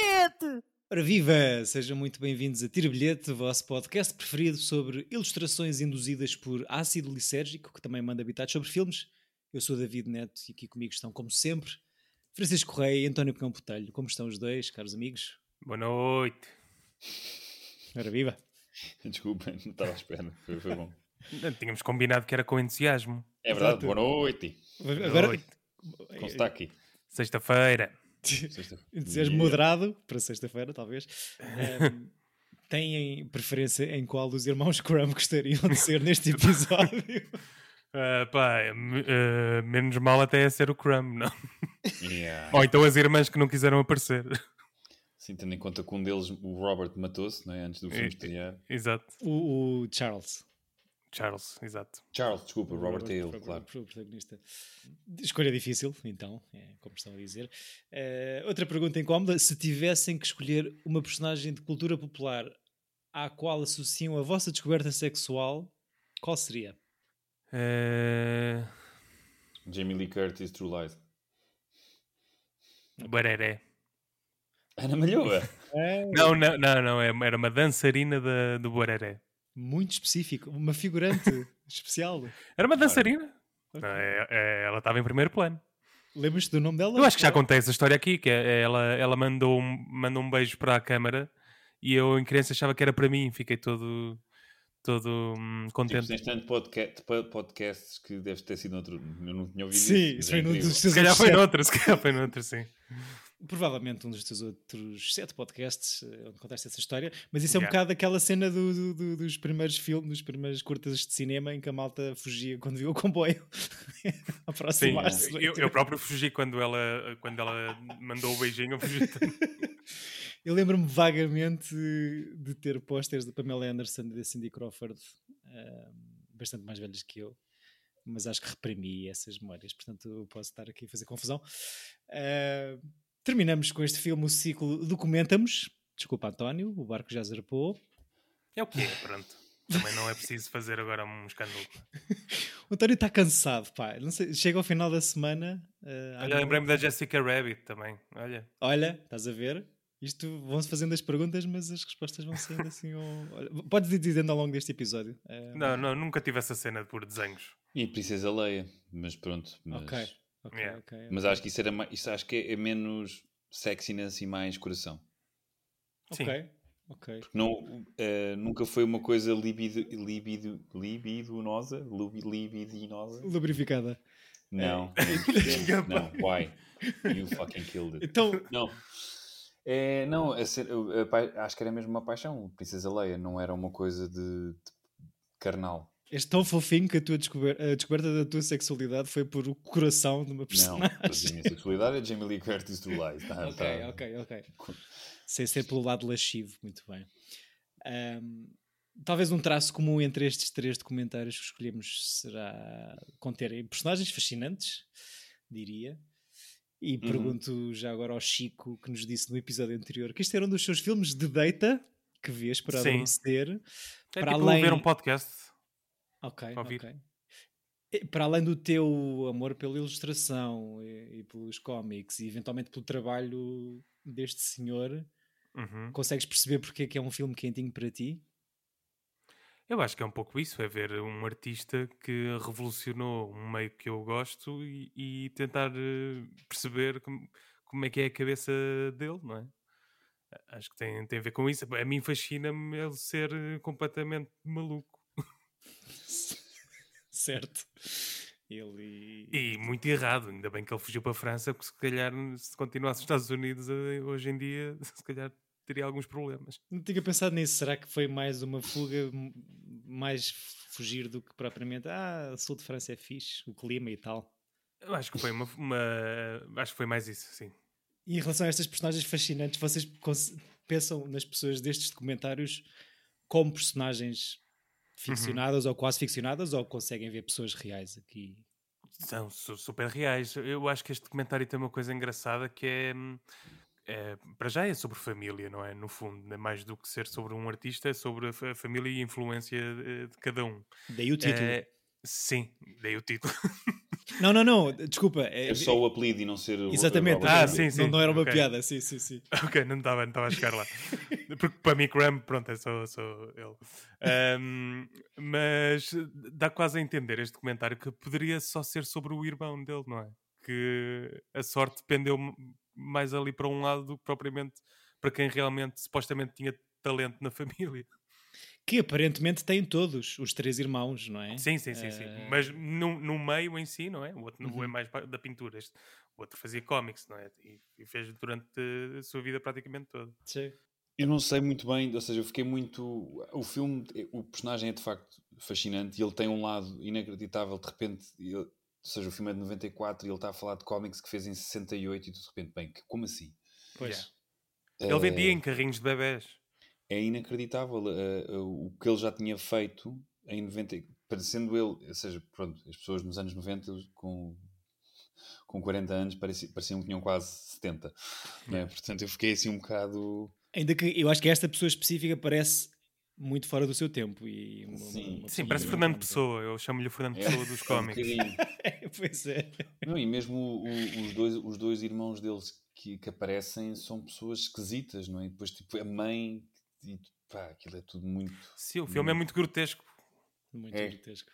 bilhete! Ora viva! Sejam muito bem-vindos a Tira Bilhete, o vosso podcast preferido sobre ilustrações induzidas por ácido lisérgico, que também manda habitados sobre filmes. Eu sou David Neto e aqui comigo estão, como sempre, Francisco Correia e António Pegão Botelho. Como estão os dois, caros amigos? Boa noite. Ora viva! Desculpem, não estava à espera. Foi, foi bom. Tínhamos combinado que era com entusiasmo. É verdade, Exato. boa noite. Boa Agora, noite. Como está aqui? Sexta-feira. Yeah. moderado, para sexta-feira, talvez. Ehm, têm preferência em qual dos irmãos Crumb gostariam de ser neste episódio? Ah, pá, ah, menos mal até é ser o Crumb, não? Yeah. Ou então as irmãs que não quiseram aparecer. Sim, tendo em conta que um deles, o Robert, matou-se não é? antes do filme estrear. Exato. o, o Charles. Charles, exato. Charles, desculpa, Robert Hale, Robert, claro. o protagonista. Escolha difícil, então, é, como estão a dizer. Eh, outra pergunta incómoda: se tivessem que escolher uma personagem de cultura popular à qual associam a vossa descoberta sexual, qual seria? Ah, Jamie Lee Curtis, True Lies. Bareré. Ana Malhoa. Não, não, não, não. é- Era uma dançarina da, do Bareré. Muito específico, uma figurante especial. Era uma dançarina. Não, é- é- ela estava em primeiro plano. Lembras-te do nome dela? Eu acho que já contei essa história aqui, que é- ela, ela mandou, um, mandou um beijo para a câmara e eu em criança achava que era para mim, fiquei todo, todo hum, Tipo, contente. tens tanto podca- po- podcasts que deve ter sido outro. Eu não tinha ouvido Sim, isso. foi é dos Se calhar foi noutro, se calhar foi noutro, sim. Provavelmente um dos teus outros sete podcasts eh, onde contaste essa história, mas isso é um Yeah. bocado aquela cena do- do- do- dos primeiros filmes, dos primeiros curtas de cinema em que a malta fugia quando viu o comboio Sim, aproximar-se. eu, eu próprio fugi quando ela, quando ela mandou o beijinho, eu fugi. Eu lembro-me vagamente de ter posters da Pamela Anderson e da Cindy Crawford, ah, bastante mais velhas que eu, mas acho que reprimi essas memórias, portanto eu posso estar aqui a fazer confusão. Ah, terminamos com este filme o ciclo Documentamos. Desculpa, António, o barco já zarpou. É o que é, pronto. Também não é preciso fazer agora um escândalo. O António está cansado, pá. Não sei, chega ao final da semana. ah, Olha, lembrei-me da Jessica Rabbit também. Olha, Olha, estás a ver? Isto vão-se fazendo as perguntas, mas as respostas vão sendo assim. ao- podes ir dizendo ao longo deste episódio. Ah, não, não, nunca tive essa cena por desenhos. E Princesa Leia, mas pronto. Mas, Ok, ok, Yeah. ok. mas acho que isso, era mais, isso acho que é, é menos sexiness e mais coração. Sim. Ok, ok. Não, eh, nunca foi uma coisa libido, libido, libidonosa? Lubi- Libidinosa? Lubrificada. Não. não, why? You fucking killed it. Então, Não. É, não, a ser- a pai- acho que era mesmo uma paixão. Princesa Leia não era uma coisa de, de carnal. És tão fofinho que a, tua descober- a descoberta da tua sexualidade foi por o coração de uma Não, personagem. a minha sexualidade é Jamie Lee Curtis True Lies. Tá, ok, tá. ok, ok. Sem ser pelo lado lascivo, muito bem. Ahm, talvez um traço comum entre estes três documentários que escolhemos será conterem personagens fascinantes, diria. E Uhum. pergunto já agora ao Chico, que nos disse no episódio anterior, que este era um dos seus filmes de data que vês para Sim. adormecer. É Para tipo além- ver um podcast. Ok, Ouvir. ok. E Para além do teu amor pela ilustração e, e pelos cómics e eventualmente pelo trabalho deste senhor, Uhum. consegues perceber porque é que é um filme quentinho para ti? Eu acho que é um pouco isso, é ver um artista que revolucionou um meio que eu gosto e, e tentar eh, perceber como, como é que é a cabeça dele, não é? Acho que tem, tem a ver com isso. A mim fascina-me ele ser eh, completamente maluco. certo. Ele. E muito errado, ainda bem que ele fugiu para a França, porque se calhar se continuasse nos Estados Unidos eh, hoje em dia, se calhar teria alguns problemas. Não tinha pensado nisso. Será que foi mais uma fuga, mais fugir do que propriamente. Ah, sul de França é fixe, o clima e tal. Eu acho que foi uma, uma- acho que foi mais isso, sim. E em relação a estas personagens fascinantes, vocês pensam nas pessoas destes documentários como personagens ficcionadas ou quase ficcionadas ou conseguem ver pessoas reais aqui? São su- super reais. Eu acho que este documentário tem uma coisa engraçada que é, hum, é, para já é sobre família, não é? No fundo, é mais do que ser sobre um artista, é sobre a fa- família e a influência eh, de cada um. Daí o título. É, sim, dei o título. Não, não, não, desculpa. É, É só o apelido e não ser o Exatamente. Ah, sim, não, sim. não era uma ok. piada, sim, sim, sim. Ok, não estava não estava a chegar lá. Porque para mim, Graham, pronto, é só, só ele. Ahm, mas dá quase a entender este comentário que poderia só ser sobre o irmão dele, não é? Que a sorte pendeu mais ali para um lado do que propriamente para quem realmente supostamente tinha talento na família. Que aparentemente têm todos, os três irmãos, não é? Sim, sim, sim, sim. Eh, Mas no, no meio em si, não é? O outro não é Uhum. mais pa- da pintura. Este, o outro fazia cómics, não é? E, e fez durante a sua vida praticamente toda. sim. Eu não sei muito bem, ou seja, eu fiquei muito. O filme, o personagem é de facto fascinante e ele tem um lado inacreditável. De repente, ele- ou seja, o filme é de 94 e ele está a falar de cómics que fez em 68 e tu de repente, bem, que- como assim? Pois. Yeah. Ele vendia em carrinhos de bebés. É inacreditável eh, eh, o que ele já tinha feito em 90, parecendo ele, ou seja, pronto, as pessoas nos anos 90 com, com 40 anos pareciam, pareciam que tinham quase 70, né? portanto eu fiquei assim um bocado Ainda que eu acho que esta pessoa específica parece muito fora do seu tempo. E uma- Sim. uma Sim, parece Fernando. Pessoa. Eu chamo-lhe o Fernando É, Pessoa dos um cómics. pois é. Não, e mesmo o- o- os, dois, os dois irmãos deles que, que aparecem são pessoas esquisitas, não é? E depois tipo a mãe e pá, aquilo é tudo muito Sim, o filme é muito grotesco. Muito É. grotesco.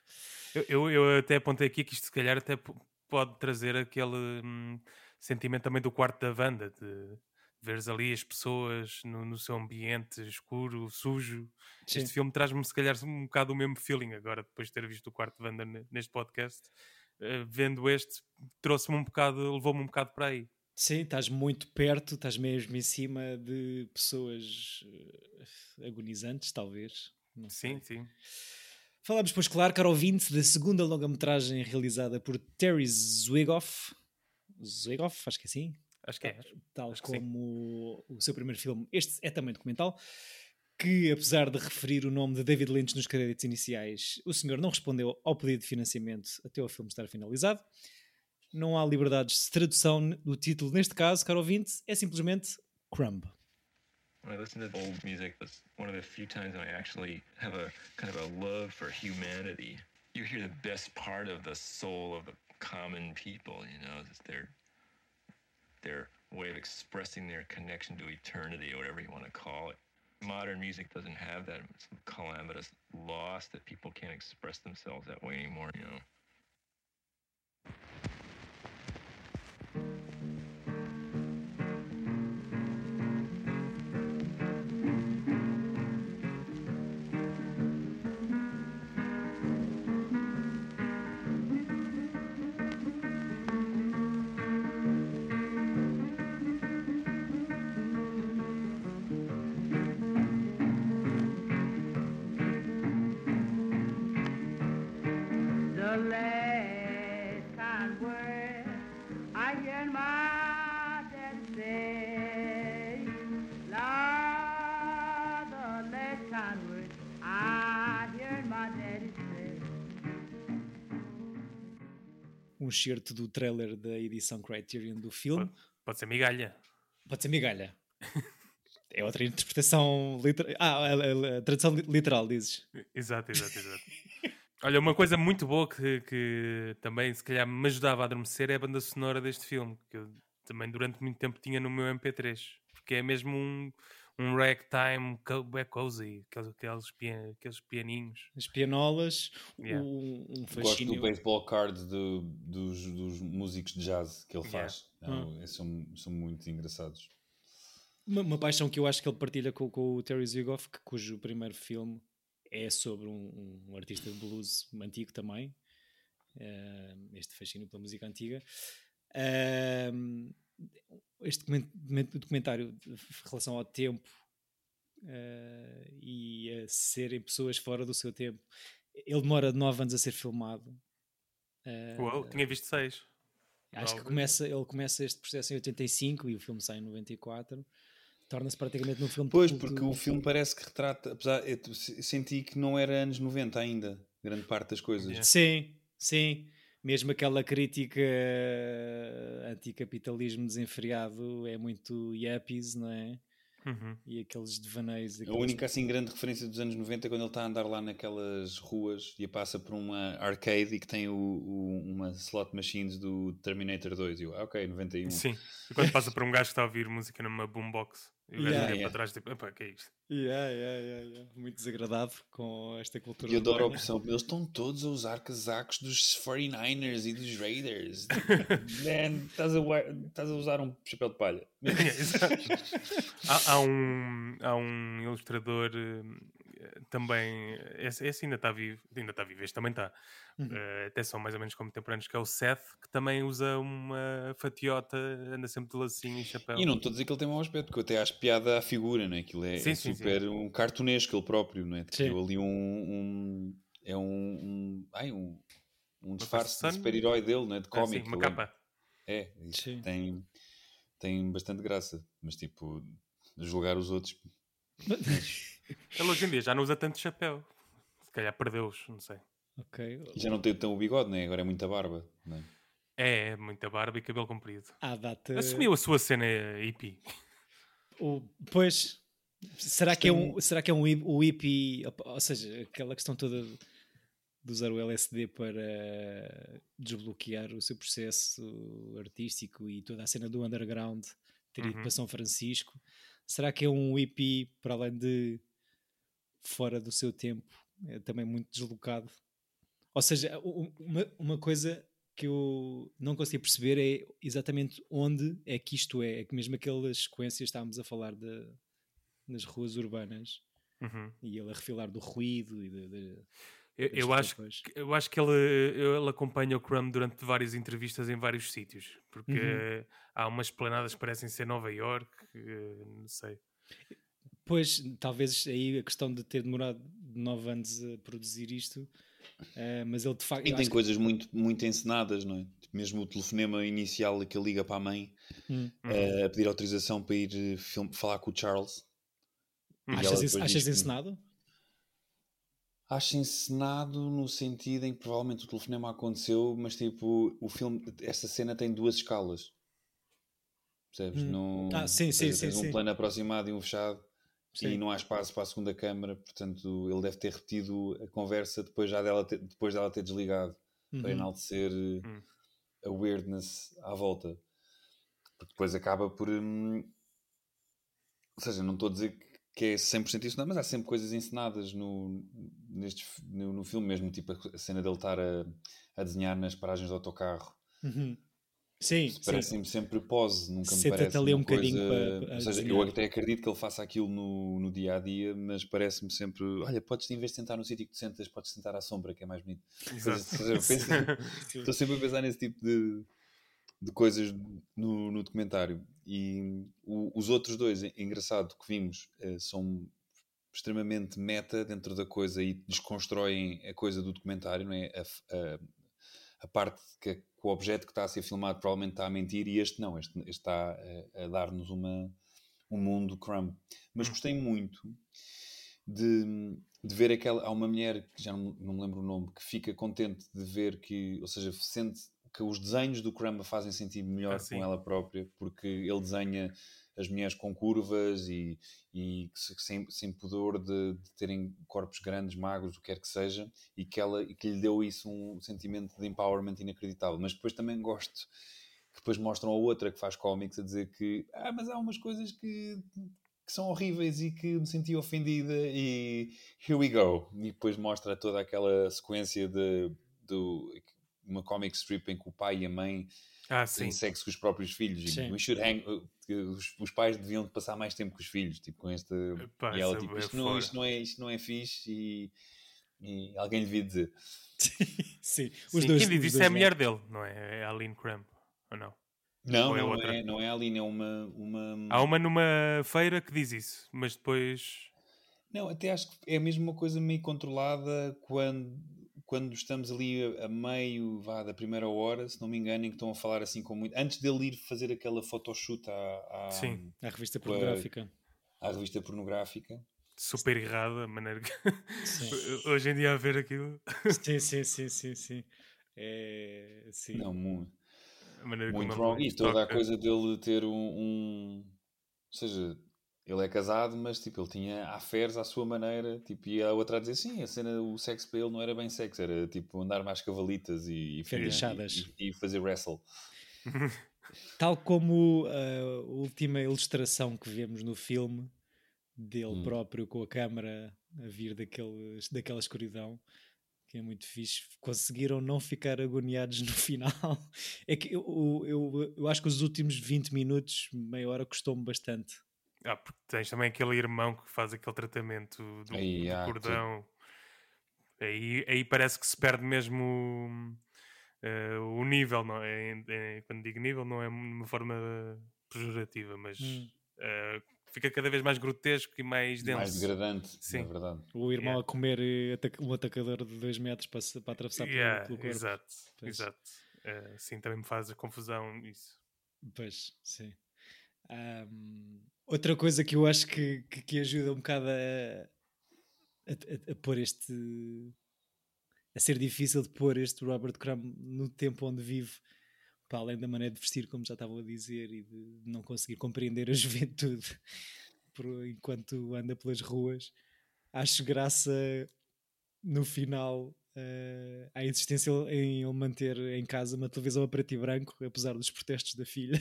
Eu, eu, eu até apontei aqui que isto se calhar até pode trazer aquele hum, sentimento também do quarto da Wanda, de veres ali as pessoas no, no seu ambiente escuro, sujo. Sim. Este filme traz-me se calhar um bocado o mesmo feeling agora, depois de ter visto o quarto de Wanda ne- neste podcast. Eh, vendo este, trouxe-me um bocado, levou-me um bocado para aí. Sim, estás muito perto, estás mesmo em cima de pessoas eh, agonizantes, talvez. Não sei. Sim, sim. Falamos, pois claro, caro ouvinte, da segunda longa-metragem realizada por Terry Zwigoff. Zwigoff, acho que é assim. Acho que é. Tal Acho sim. como o seu primeiro filme. Este é também documental. Que, apesar de referir o nome de David Lynch nos créditos iniciais, o senhor não respondeu ao pedido de financiamento até o filme estar finalizado. Não há liberdades de tradução do título neste caso, caro ouvinte, é simplesmente Crumb. When I listen to old music, that's one of the few times when I actually have a kind of a love for humanity. You hear the best part of the soul of the common people, you know, it's their their way of expressing their connection to eternity, or whatever you want to call it. Modern music doesn't have that it's a calamitous loss that people can't express themselves that way anymore, you know. Um excerto do trailer da edição Criterion do filme. Pode ser migalha. Pode ser migalha. É outra interpretação literal. Ah, a, a- tradução li- literal, dizes. Exato, exato, exato. Olha, uma coisa muito boa que, que também se calhar me ajudava a adormecer é a banda sonora deste filme, que eu também durante muito tempo tinha no meu MP3, porque é mesmo um, um ragtime bué cozy, aqueles, aqueles, pian- aqueles pianinhos. As pianolas, Yeah. um, um Gosto fascínio. do baseball card do- dos, dos músicos de jazz que ele Yeah. faz. Não, esses são, são muito engraçados. Uma, uma paixão que eu acho que ele partilha com, com o Terry Zwigoff, que- cujo primeiro filme é sobre um, um artista de blues antigo também. eh, este fascínio pela música antiga. Ahm, este document- documentário de relação ao tempo eh, e a serem pessoas fora do seu tempo. Ele demora nove anos a ser filmado. Eh, Uau, tinha visto seis. Acho que começa, ele começa este processo em 85 e o filme sai em 94. Torna-se praticamente num filme Pois, porque o filme parece que retrata, apesar, eu se- senti que não era anos 90 ainda, grande parte das coisas. Yeah. Sim, sim. Mesmo aquela crítica eh, anticapitalismo desenfreado é muito yuppies, não é? Uhum. e aqueles devaneios. A aqueles- única assim grande referência dos anos 90 é quando ele está a andar lá naquelas ruas e passa por uma arcade e que tem o, o- uma slot machines do Terminator 2. E eu, ah, ok, 91. Sim. E quando passa por um gajo que está a ouvir música numa boombox e o gajo olha para trás tipo, epá, que é isto? Yeah, yeah, yeah, yeah. Muito desagradado com esta cultura. E eu adoro a opção. Eles estão todos a usar casacos dos 49ers e dos Raiders. Man, estás a, estás a usar um chapéu de palha. Há, há um, há um ilustrador eh, também, esse, esse ainda está vivo, ainda está vivo, este também está, Uhum. Eh, até são mais ou menos contemporâneos, que é o Seth, que também usa uma fatiota, anda sempre de lacinho e chapéu. E não estou a dizer que ele tem mau aspecto, porque eu até acho piada à figura, né? Aquilo é, Sim, é sim, super um cartunesco ele próprio, não é? Sim. Criou ali um, um- É um. um ai, um. Um disfarce de super-herói dele, não é? De Ah, cómic. sim, uma é- capa. É, Sim. tem, tem bastante graça. Mas tipo, julgar os outros. Ele hoje em dia já não usa tanto chapéu. Se calhar perdeu-os, não sei. Ok. Já não tem tão o bigode, né? Agora é muita barba. Não é? É, é muita barba e cabelo comprido. Data. Assumiu a sua cena hippie. O, pois. Será que, é um, será que é um, o hippie, ou seja, aquela questão toda de de usar o LSD para desbloquear o seu processo artístico e toda a cena do underground, ter ido Uhum. para São Francisco, será que é um hippie, para além de fora do seu tempo, é também muito deslocado? Ou seja, uma, uma coisa que eu não consegui perceber é exatamente onde é que isto é. É que mesmo aquelas sequências estávamos a falar de, nas ruas urbanas Uhum. e ele a refilar do ruído e de, de- Eu, eu acho, que- eu acho que ele, ele acompanha o Crumb durante várias entrevistas em vários sítios. Porque Uhum. há umas planadas que parecem ser Nova York, não sei. Pois, talvez aí a questão de ter demorado nove anos a produzir isto, eh, mas ele de facto. E tem acho que- coisas muito, muito encenadas, não é? Tipo, mesmo o telefonema inicial que ele liga para a mãe Hum. Eh, a pedir autorização para ir eh, film- falar com o Charles. Achas, esse- achas encenado? Acho encenado no sentido em que provavelmente o telefonema aconteceu, mas tipo, o filme, esta cena tem duas escalas. Percebes? Hum. Não, Ah, sim, sim, tens sim, um sim. plano aproximado e um fechado e Sim. não há espaço para a segunda câmara, portanto ele deve ter repetido a conversa depois, já dela ter, depois dela ter desligado para Uhum. enaltecer eh, Hum. a weirdness à volta. Porque depois acaba por. hum, ou seja, não estou a dizer que- é 100% isso, não, mas há sempre coisas encenadas no, neste, no, no filme mesmo, tipo a, a cena dele estar a, a desenhar nas paragens do autocarro. Uhum. Sim, sim. Parece-me sempre pose, nunca me Senta-te parece ali um bocadinho coisa... para- para Ou seja, eu até acredito que ele faça aquilo no, no dia a dia, mas parece-me sempre: olha, podes em vez de sentar no sítio que te sentas, podes sentar à sombra, que é mais bonito. Estou sempre a pensar nesse tipo de, de coisas no, no documentário. E o- os outros dois, é engraçado, que vimos, eh, são extremamente meta dentro da coisa e desconstroem a coisa do documentário, não é? A, a- a parte que o objeto que está a ser filmado provavelmente está a mentir e este não, este, este está a, a dar-nos uma, um mundo crumb. Mas gostei muito de, de ver aquela. Há uma mulher, que já não, não me lembro o nome, que fica contente de ver que, ou seja, sente que os desenhos do Crumb fazem sentir melhor Ah, com ela própria, porque ele desenha as mulheres com curvas e, e sem, sem pudor de, de terem corpos grandes, magros, o que quer que seja, e que, ela, e que lhe deu isso um sentimento de empowerment inacreditável. Mas depois também gosto que depois mostram a outra que faz cómics a dizer que ah, mas há umas coisas que, que são horríveis e que me senti ofendida e here we go. E depois mostra toda aquela sequência de, do, uma comic strip em que o pai e a mãe Ah, sim. têm sexo com os próprios filhos. E Sim. we should hang, uh, os, os pais deviam passar mais tempo com os filhos, tipo, com esta... E ela tipo, isto não, isto, não é, isto não é fixe e, e alguém lhe devia dizer. Sim, os Sim, dois. Quem diz isso é a mulher dele, não é? É a Aline Cramp, ou não? Não, Ou é não, outra? é, não é a Aline, é uma... uma... Há uma numa feira que diz isso, mas depois. Não, até acho que é mesmo uma coisa meio controlada quando, quando estamos ali a, a meio vá, da primeira hora, se não me engano, em que estão a falar assim com muito. Antes dele ir fazer aquela photoshoot à, à, Sim. A revista Com a- pornográfica. à revista pornográfica. Super errada, a maneira que. Hoje em dia a ver aquilo. sim, sim, sim, sim, sim. É, sim. Não, muito, A maneira muito como wrong. E toda a coisa dele ter um, um- Ou seja, ele é casado, mas tipo, ele tinha affairs à sua maneira, tipo, e a outra a dizer sim, a cena, o sexo para ele não era bem sexo, era tipo andar mais cavalitas e, e, e, e fazer wrestle. Tal como a última ilustração que vemos no filme dele Hum. próprio com a câmara a vir daquele, daquela escuridão, que é muito fixe. Conseguiram não ficar agoniados no final. É que eu, eu, eu acho que os últimos 20 minutos, meia hora, custou-me bastante. Ah, porque tens também aquele irmão que faz aquele tratamento do, Aí, do ah, cordão. Aí, aí parece que se perde mesmo eh, o nível, não é? Em- Quando digo nível, não é uma forma pejorativa, mas Hum. eh, fica cada vez mais grotesco e mais denso. Mais degradante, Sim. na verdade. O irmão Yeah. a comer eh, um atacador de 2 metros para, para atravessar pelo- Yeah, pelo, corpo. exato, Pois. exato. Eh, sim, também me faz a confusão isso. Pois, sim. Ahm, outra coisa que eu acho que, que, que ajuda um bocado a, a, a- a pôr este. a ser difícil de pôr este Robert Crumb no tempo onde vive, para além da maneira de vestir, como já estavam a dizer, e de não conseguir compreender a juventude por- enquanto anda pelas ruas, acho graça no final eh, à insistência em ele manter em casa uma televisão a preto e branco, apesar dos protestos da filha.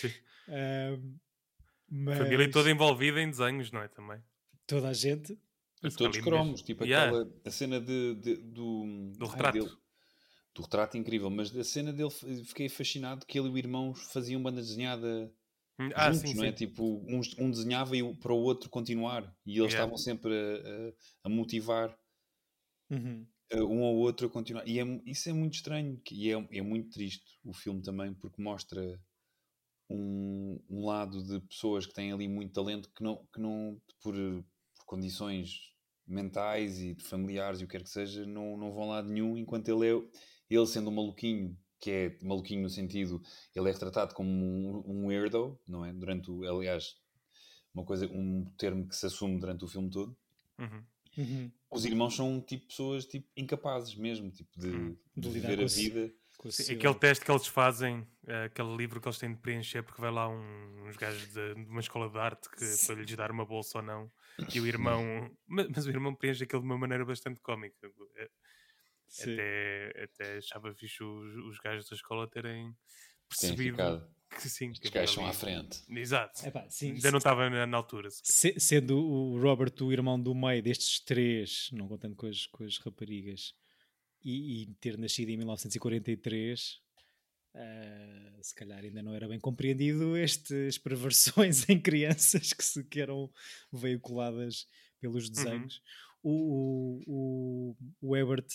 Sim. Mas Família toda envolvida em desenhos, não é? Também. toda a gente. E todos cromos, mesmo- tipo Yeah, aquela a cena de, de- do, Do ai, retrato. dele. do retrato incrível, mas da cena dele fiquei fascinado que ele e o irmão faziam banda desenhada Hum, Ah, juntos, sim, não é? sim. Tipo, um, um desenhava e para o outro continuar. E eles Yeah. estavam sempre a, a- a motivar Uhum. uh, um ao outro a continuar. E é isso é muito estranho e é, é muito triste o filme também, porque mostra um, um lado de pessoas que têm ali muito talento que não, que não por, por condições mentais e de familiares e o que quer que seja, não, não vão lá de nenhum, enquanto ele é ele sendo um maluquinho, que é maluquinho no sentido, ele é retratado como um, um weirdo, não é? Durante o, aliás, uma coisa, um termo que se assume durante o filme todo Uhum. Uhum. os irmãos são tipo pessoas tipo incapazes mesmo tipo de, Hum. de De viver a vida Sim, aquele teste que eles fazem, eh, aquele livro que eles têm de preencher, porque vai lá um- uns gajos de, de uma escola de arte que, Sim. para lhes dar uma bolsa ou não, e o irmão, mas, mas o irmão preenche aquilo de uma maneira bastante cómica. Sim. Até, até achava fixe os, os gajos da escola terem percebido que sim. Que gajos à frente Exato. Epá, sim, Ainda não estava na, na altura. Se- sendo o Robert o irmão do meio destes três, não contando com as, com as raparigas, e, e ter nascido em 1943, ah, se calhar ainda não era bem compreendido estas perversões em crianças que, se, que eram veiculadas pelos desenhos. O, o, o, o Ebert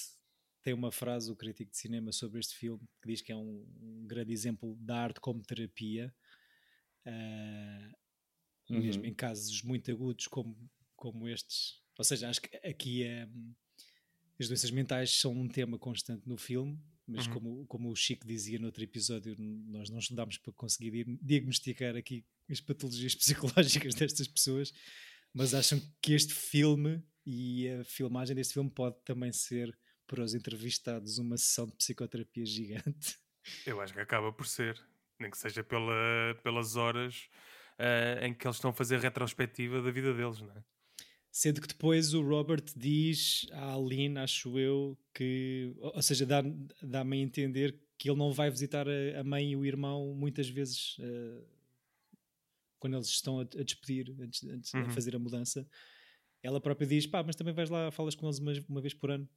tem uma frase, o crítico de cinema, sobre este filme, que diz que é um, um grande exemplo da arte como terapia. mesmo Uhum. em casos muito agudos como, como estes. Ou seja, acho que aqui hum, as doenças mentais são um tema constante no filme, mas Uhum. como, como o Chico dizia no outro episódio, nós não estudámos para conseguir di- diagnosticar aqui as patologias psicológicas destas pessoas, mas acham que este filme e a filmagem deste filme pode também ser para os entrevistados uma sessão de psicoterapia gigante. Eu acho que acaba por ser, nem que seja pela, pelas horas eh, em que eles estão a fazer retrospectiva da vida deles, não é? Sendo que depois o Robert diz à Aline, acho eu, que. Ou seja, dá- dá-me a entender que ele não vai visitar a, mãe e o irmão muitas vezes eh, quando eles estão a, a despedir, antes, antes Uhum. de fazer a mudança. Ela própria diz: pá, mas também vais lá, falas com eles uma, uma vez por ano.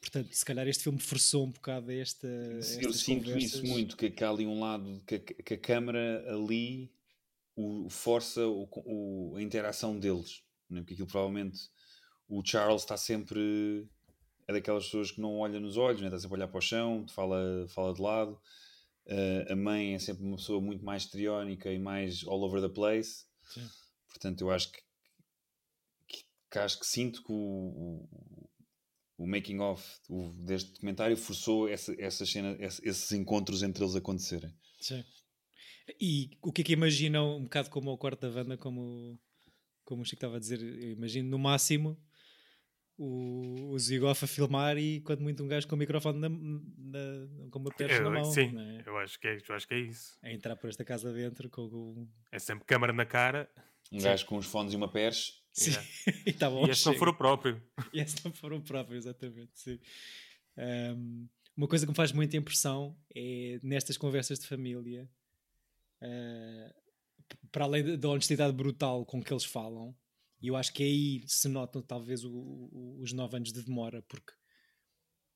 Portanto, se calhar este filme forçou um bocado esta. eu sinto conversas. isso muito que, que há ali um lado que, a- que a câmara ali o, força o, o- a interação deles não é? porque aquilo provavelmente o Charles está sempre é daquelas pessoas que não olha nos olhos, né? está sempre a olhar para o chão, fala, fala de lado. Uh, a mãe é sempre uma pessoa muito mais histriónica e mais all over the place. Sim. Portanto, eu acho que, que, que acho que sinto que o, o, o making of o- deste documentário forçou essa, essa cena, esse- esses encontros entre eles acontecerem. Sim. E o que é que imaginam, um bocado como o quarto da banda, como, como o Chico estava a dizer, eu imagino no máximo o, o Zigoff a filmar e quando muito um gajo com o microfone na, na, com uma perna na mão, sim, é? eu acho, que é, eu acho que é isso. a entrar por esta casa dentro com o... É sempre câmara na cara. Um gajo com uns fones e uma perche. Sim. Yeah. e estava E este não for o próprio. E esse não foram próprios, exatamente. Sim. Um, uma coisa que me faz muita impressão é nestas conversas de família, uh, para além da- da honestidade brutal com que eles falam, e eu acho que aí se notam talvez o- o- os nove anos de demora, porque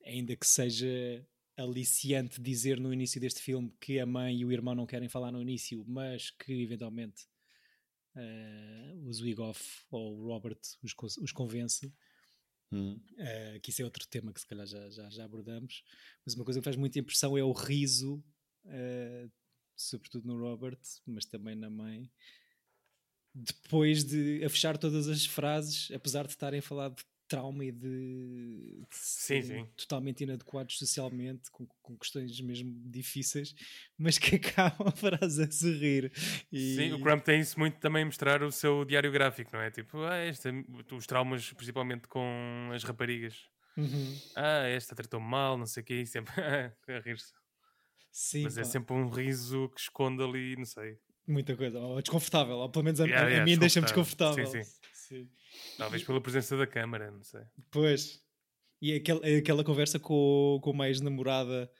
ainda que seja aliciante dizer no início deste filme que a mãe e o irmão não querem falar no início, mas que eventualmente uh, o Zwigoff ou o Robert os, os convence. Hum. Uh, que isso é outro tema que se calhar já, já, já abordamos, mas uma coisa que faz muita impressão é o riso, uh, sobretudo no Robert, mas também na mãe, depois de a fechar todas as frases, apesar de estarem a falar de trauma e de, de Sim, sim. totalmente inadequados socialmente, com, com questões mesmo difíceis, mas que acabam a frase a sorrir. E... Sim, o Crump tem isso muito também mostrar o seu diário gráfico, não é? Tipo, ah, este, os traumas principalmente com as raparigas. Uhum. Ah, esta tratou mal, não sei o quê, sempre a rir-se. Sim, Mas é pá. sempre um riso que esconde ali, não sei. Muita coisa, ou desconfortável, ou pelo menos a, Yeah, a- a yeah, mim deixa-me desconfortável. desconfortável. Sim, Sim. Talvez pela presença da câmara, não sei. Pois. E aquele, aquela conversa com, com uma ex-namorada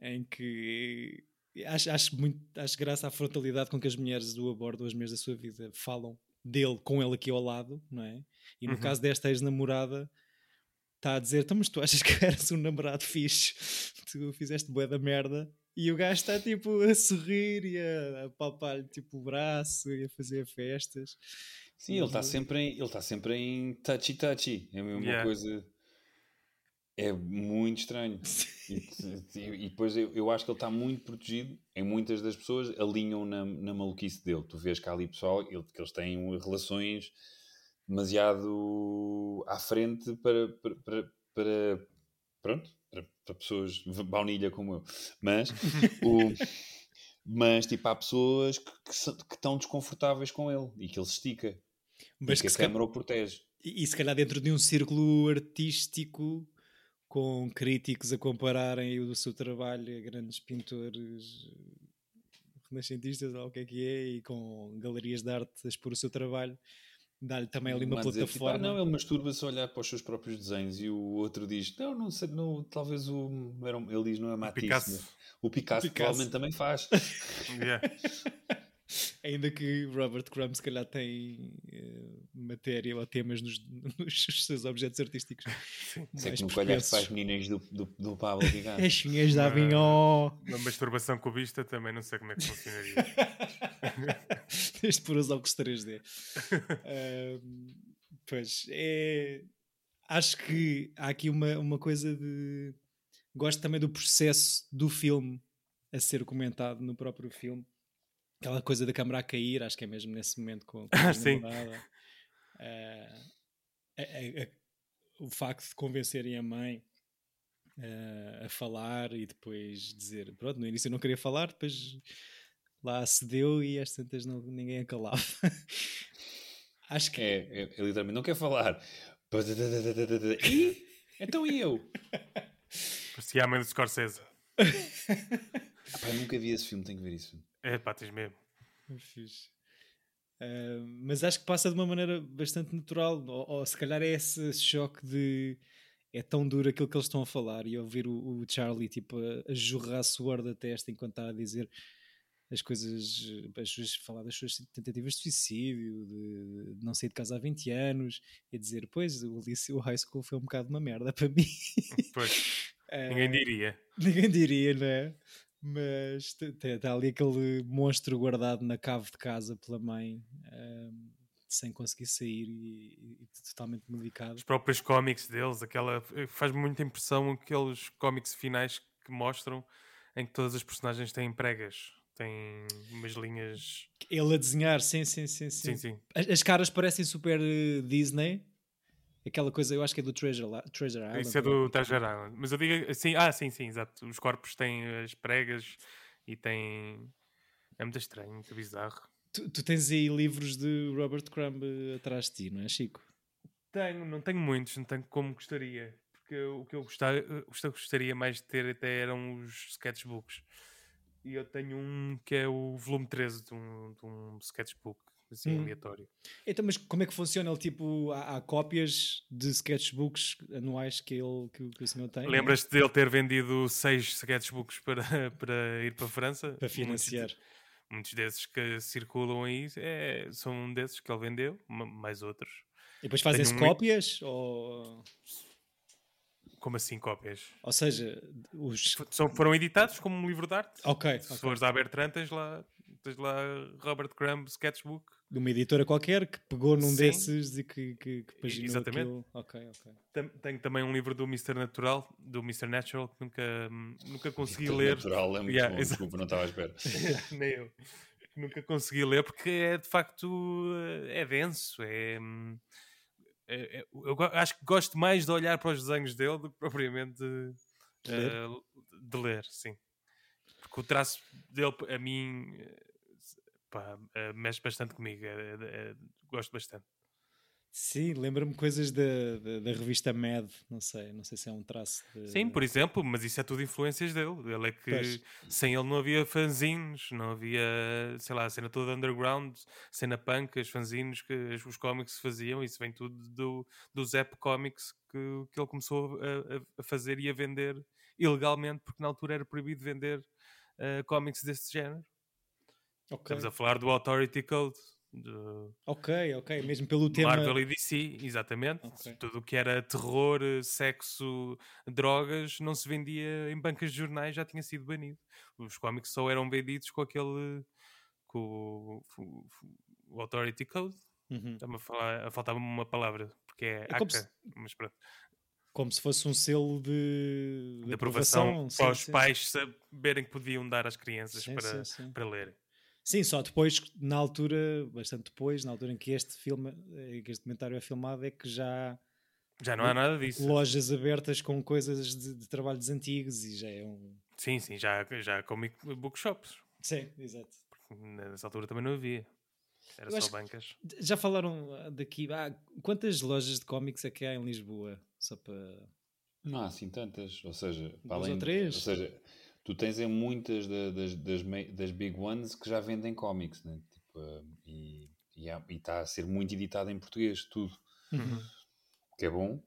em que acho, acho, muito, acho graça à frontalidade com que as mulheres do abordo, as mulheres da sua vida, falam dele com ele aqui ao lado, não é? E no Uhum. caso desta ex-namorada, está a dizer: então, mas tu achas que eras um namorado fixe? Tu fizeste boa da merda. E o gajo está tipo a sorrir e a, a palpar-lhe tipo o braço e a fazer festas. Sim, ele está sempre em, ele está sempre em touchy touchy. É uma Yeah. coisa. É muito estranho. E, e- e depois eu, eu acho que ele está muito protegido. Em muitas das pessoas alinham na, na maluquice dele. Tu vês que há ali pessoal ele- que eles têm relações demasiado à frente para, para, para, para- pronto, para, para pessoas baunilha como eu. Mas o, mas tipo, há pessoas que, que, que estão desconfortáveis com ele e que ele se estica. Mas que que a câmara o protege. E, e se calhar dentro de um círculo artístico com críticos a compararem o seu trabalho a grandes pintores renascentistas ou o que é que é e com galerias de arte a expor o seu trabalho dá-lhe também ali uma Mas dizer, tipo, plataforma ah, não, ele masturba-se a olhar para os seus próprios desenhos e o outro diz, não, não sei, não, talvez o, ele diz, não é Matisse, Picasso. mas o Picasso, O Picasso. provavelmente também faz. Yeah. ainda que Robert Crumb se calhar tem eh, matéria ou temas nos, nos seus objetos artísticos Sei mais que nunca olhaste para as meninas do, do, do Pablo Picasso. as chinhas da Avignon Uma masturbação cubista também não sei como é que funcionaria. Tens de pôr os óculos 3D. Ahm, pois, é... Acho que há aqui uma, uma coisa de... Gosto também do processo do filme a ser comentado no próprio filme. Aquela coisa da câmara a cair, acho que é mesmo nesse momento com, com a Ah, sim. namorada. Ah, a- a- a- o facto de convencerem a mãe ah, a falar e depois dizer, pronto, no início eu não queria falar, depois lá cedeu e às tantas não, ninguém a calava. Acho que É, é, é literalmente, não quer falar. E? Então e eu? Parecia a mãe do Scorsese. Pá, eu nunca vi esse filme, tenho que ver isso. É pá, tens mesmo. é fixe. Ah, mas acho que passa de uma maneira bastante natural, ou, ou se calhar é esse choque de é tão duro aquilo que eles estão a falar e ouvir o, o Charlie tipo, a, a jorrar suor da testa enquanto está a dizer as coisas, as suas, falar das suas tentativas de suicídio, de, de não sair de casa há 20 anos, e dizer, pois, o, o high school foi um bocado uma merda para mim. Pois, Ah, ninguém diria. Ninguém diria, não é? Mas está ali aquele monstro guardado na cave de casa pela mãe, ahm, sem conseguir sair e, e totalmente medicado. Os próprios cómics deles, aquela. Faz muita impressão aqueles cómics finais que mostram em que todas as personagens têm pregas. Têm umas linhas. Ele a desenhar, sim, sim, sim. Sim, sim. sim. As, as caras parecem super eh, Disney. Aquela coisa, eu acho que é do Treasure, Treasure Island. Isso é do Treasure Island. Mas eu digo assim, ah, sim, sim, exato. Os corpos têm as pregas e têm. É muito estranho, muito bizarro. Tu, tu tens aí livros de Robert Crumb eh, atrás de ti, não é, Chico? Tenho, não tenho muitos, não tenho como gostaria. Porque o que eu gostava, gostaria mais de ter até eram os sketchbooks. E eu tenho um que é o volume 13 de um, de um sketchbook assim, Hum. aleatório. Então, mas como é que funciona? Ele, tipo, há, há cópias de sketchbooks anuais que, ele, que, que o senhor tem? é? Lembras-te dele ter vendido seis sketchbooks para, para ir para a França? Para financiar. Muitos, muitos desses que circulam aí é, são um desses que ele vendeu, ma- mais outros. E depois fazem-se cópias? Ou, Como assim cópias? ou seja, os... São, foram editados como um livro de arte. Ok, Se ok. fores à Bertrand, tens lá, tens lá Robert Crumb Sketchbook. de uma editora qualquer que pegou num Sim. desses e que, que, que paginou Exatamente. aquilo. Ok, ok. Tenho também um livro do Mr. Natural, do Mr. Natural, que nunca, nunca consegui ler. Natural é muito Yeah, bom, exato. desculpa, não estava à espera. Nem eu. Nunca consegui ler porque é de facto eh, é denso. É, é- é- eu acho que gosto mais de olhar para os desenhos dele do que propriamente de, De ler? eh, de ler, sim. Porque o traço dele, a mim, eh, pá, eh, mexe bastante comigo. é- é- gosto bastante. Sim, lembra-me coisas da, da, da revista Mad, não sei, não sei se é um traço de... Sim, por exemplo, mas isso é tudo influências dele. Ele é que Pois. sem ele não havia fanzines, não havia, sei lá, a cena toda underground, cena punk, as fanzines que os- cómics faziam, isso vem tudo do, do Zap Comics que, que ele começou a, a- fazer e a vender ilegalmente, porque na altura era proibido vender eh, cómics desse género. Ok, Estamos a falar do Authority Code, do ok, ok, mesmo pelo tema... Marvel e DC, exatamente. Ok. Tudo o que era terror, sexo, drogas, não se vendia em bancas de jornais, já tinha sido banido. Os cómics só eram vendidos com aquele. com o, Authority Code. Uhum. Está-me a falar, a uma palavra, porque é, É como ACA, se- mas pronto. Como se fosse um selo de, De aprovação sim, para os sim. pais saberem que podiam dar às crianças Sim, para, sim, sim. para lerem. Sim, só depois, na altura, bastante depois, na altura em que este filme, eh, que este documentário é filmado, é que já Já não há nada disso. lojas abertas com coisas de, de trabalhos antigos e já é um. Sim, sim, já, já há comic bookshops. Sim, exato. Nessa altura também não havia. Era Eu só bancas. Já falaram ah, daqui. Ah, quantas lojas de cómics é que há em Lisboa? Só para. Não há assim tantas, ou seja, para Duas além ou três? ou seja, tu tens em muitas da- das, das, das big ones que já vendem cómics, né? Tipo, ah, e está a ser muito editado em português, tudo, Uhum. o que é bom.